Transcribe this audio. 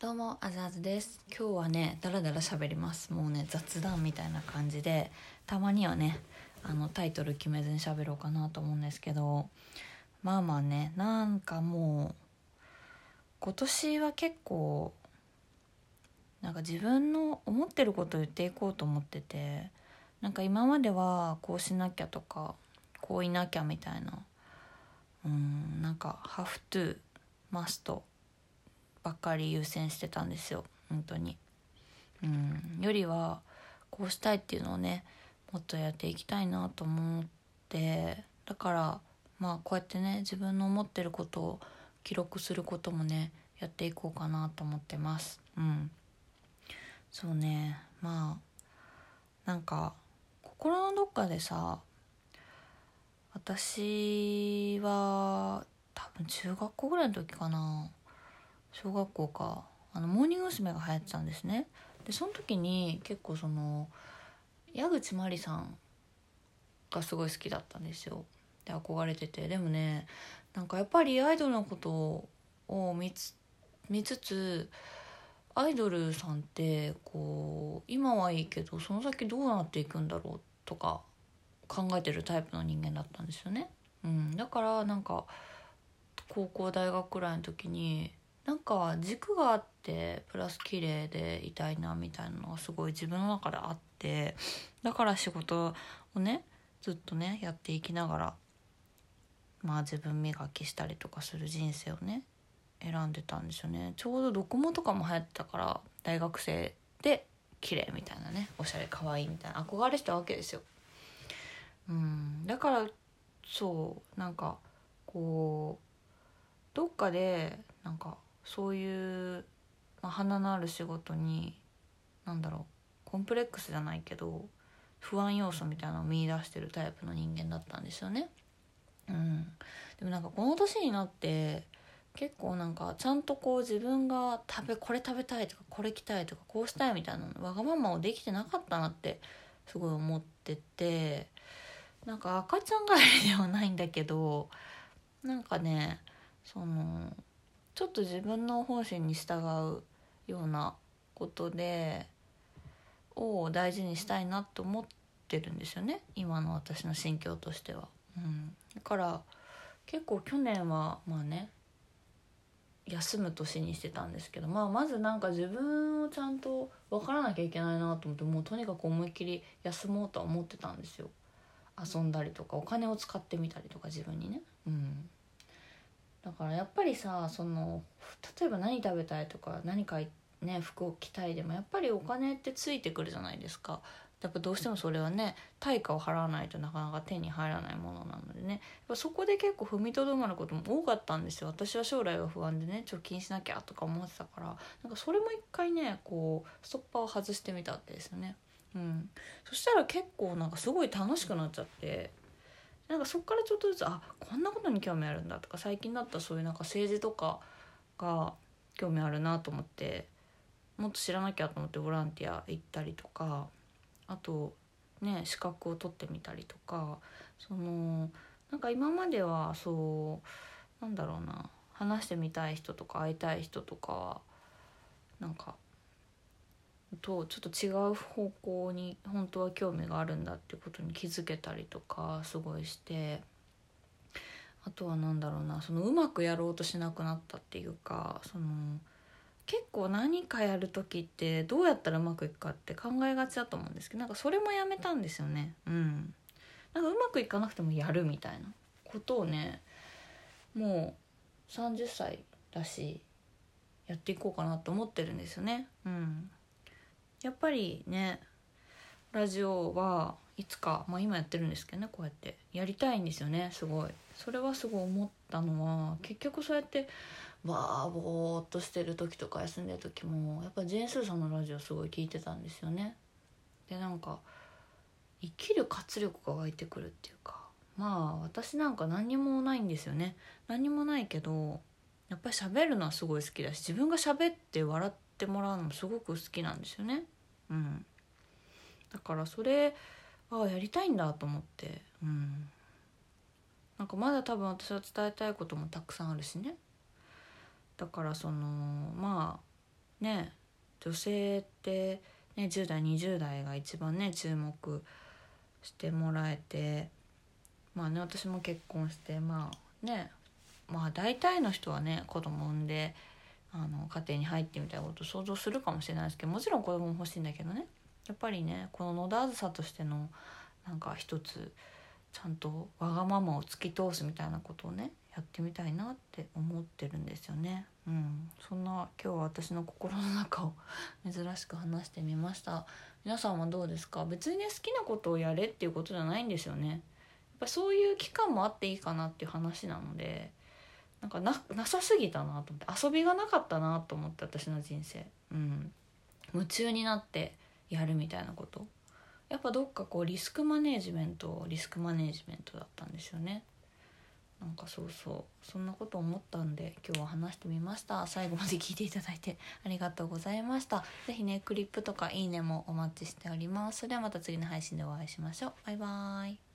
どうもあずあずです。今日はねだらだら喋ります。もうね雑談みたいな感じでたまにはねあのタイトル決めずに喋ろうかなと思うんですけどまあまあねなんかもう今年は結構なんか自分の思ってることを言っていこうと思っててなんか今まではこうしなきゃとかこういなきゃみたいなうんなんか「have to」「must」ばっかり優先してたんですよ。本当に。うん。よりはこうしたいっていうのをねもっとやっていきたいなと思ってだからまあこうやってね自分の思ってることを記録することもねやっていこうかなと思ってます。うん。そうね。まあなんか心のどっかでさ私は多分中学校ぐらいの時かな。小学校か。あのモーニング娘。が流行ってたんですね。でその時に結構その矢口真里さんがすごい好きだったんですよ。で憧れてて。でもねなんかやっぱりアイドルのことを見つ見つつアイドルさんってこう今はいいけどその先どうなっていくんだろうとか考えてるタイプの人間だったんですよね。うん、だからなんか高校大学くらいの時になんか軸があってプラス綺麗でいたいなみたいなのがすごい自分の中であってだから仕事をねずっとねやっていきながらまあ自分磨きしたりとかする人生をね選んでたんですよねちょうどドコモとかも流行ってたから大学生で綺麗みたいなねおしゃれ可愛いみたいな憧れしたわけですよ。うん、だからそうなんかこうどっかでなんかそういう、まあ、花のある仕事に何だろうコンプレックスじゃないけど不安要素みたいなのを見出してるタイプの人間だったんですよね。うん、でもなんかこの年になって結構なんかちゃんとこう自分が食べこれ食べたいとかこれ着たいとかこうしたいみたいなわがままをできてなかったなってすごい思っててなんか赤ちゃん帰りではないんだけどなんかねそのちょっと自分の本心に従うようなことでを大事にしたいなと思ってるんですよね。今の私の心境としては。うん、だから結構去年はまあね休む年にしてたんですけど、まあ、まずなんか自分をちゃんと分からなきゃいけないなと思ってもうとにかく思いっきり休もうとは思ってたんですよ。遊んだりとかお金を使ってみたりとか自分にね。うん。だからやっぱりさその例えば何食べたいとか何かね服を着たいでもやっぱりお金ってついてくるじゃないですか。やっぱどうしてもそれはね対価を払わないとなかなか手に入らないものなのでね。やっぱそこで結構踏みとどまることも多かったんですよ。私は将来は不安でね貯金しなきゃとか思ってたから。なんかそれも一回ねこうストッパーを外してみたわけですよね。うん。そしたら結構なんかすごい楽しくなっちゃって。なんかそっからちょっとずつあこんなことに興味あるんだとか最近だったらそういうなんか政治とかが興味あるなと思ってもっと知らなきゃと思ってボランティア行ったりとかあとね資格を取ってみたりとかそのなんか今まではそうなんだろうな話してみたい人とか会いたい人とかはなんかとちょっと違う方向に本当は興味があるんだっていうことに気づけたりとかすごいして。あとは何だろうなそのうまくやろうとしなくなったっていうかその結構何かやる時ってどうやったらうまくいくかって考えがちだと思うんですけどなんかそれもやめたんですよね。うん。なんかうまくいかなくてもやるみたいな。ことをねもう30歳だしやっていこうかなと思ってるんですよね。うん。やっぱりねラジオはいつか、まあ、今やってるんですけどねこうやって。やりたいんですよねすごい。それはすごい思ったのは結局そうやってわーぼーっとしてる時とか休んでる時もやっぱジェーン・スーさんのラジオすごい聞いてたんですよね。でなんか生きる活力が湧いてくるっていうかまあ私なんか何にもないんですよね。何にもないけどやっぱり喋るのはすごい好きだし自分が喋って笑ってってもらうのもすごく好きなんですよね。うん、だからそれああやりたいんだと思って、うん、なんかまだ多分私は伝えたいこともたくさんあるしね。だからそのまあね女性ってね10代20代が一番ね注目してもらえてまあね私も結婚してまあねまあ大体の人はね子供産んであの家庭に入ってみたいなことを想像するかもしれないですけどもちろん子供も欲しいんだけどね。やっぱりねこの野田あずさとしてのなんか一つちゃんとわがままを突き通すみたいなことをねやってみたいなって思ってるんですよね。うん、そんな今日は私の心の中を 珍しく話してみました。皆さんはどうですか？別にね好きなことをやれっていうことじゃないんですよね。やっぱそういう期間もあっていいかなっていう話なのでなんかななさすぎたなと思って遊びがなかったなと思って私の人生。うん。夢中になってやるみたいなこと。やっぱどっかこうリスクマネージメントリスクマネージメントだったんですよね。なんかそうそう。そんなこと思ったんで今日は話してみました。最後まで聞いていただいてありがとうございました。是非ねクリップとかいいねもお待ちしております。それではまた次の配信でお会いしましょう。バイバーイ。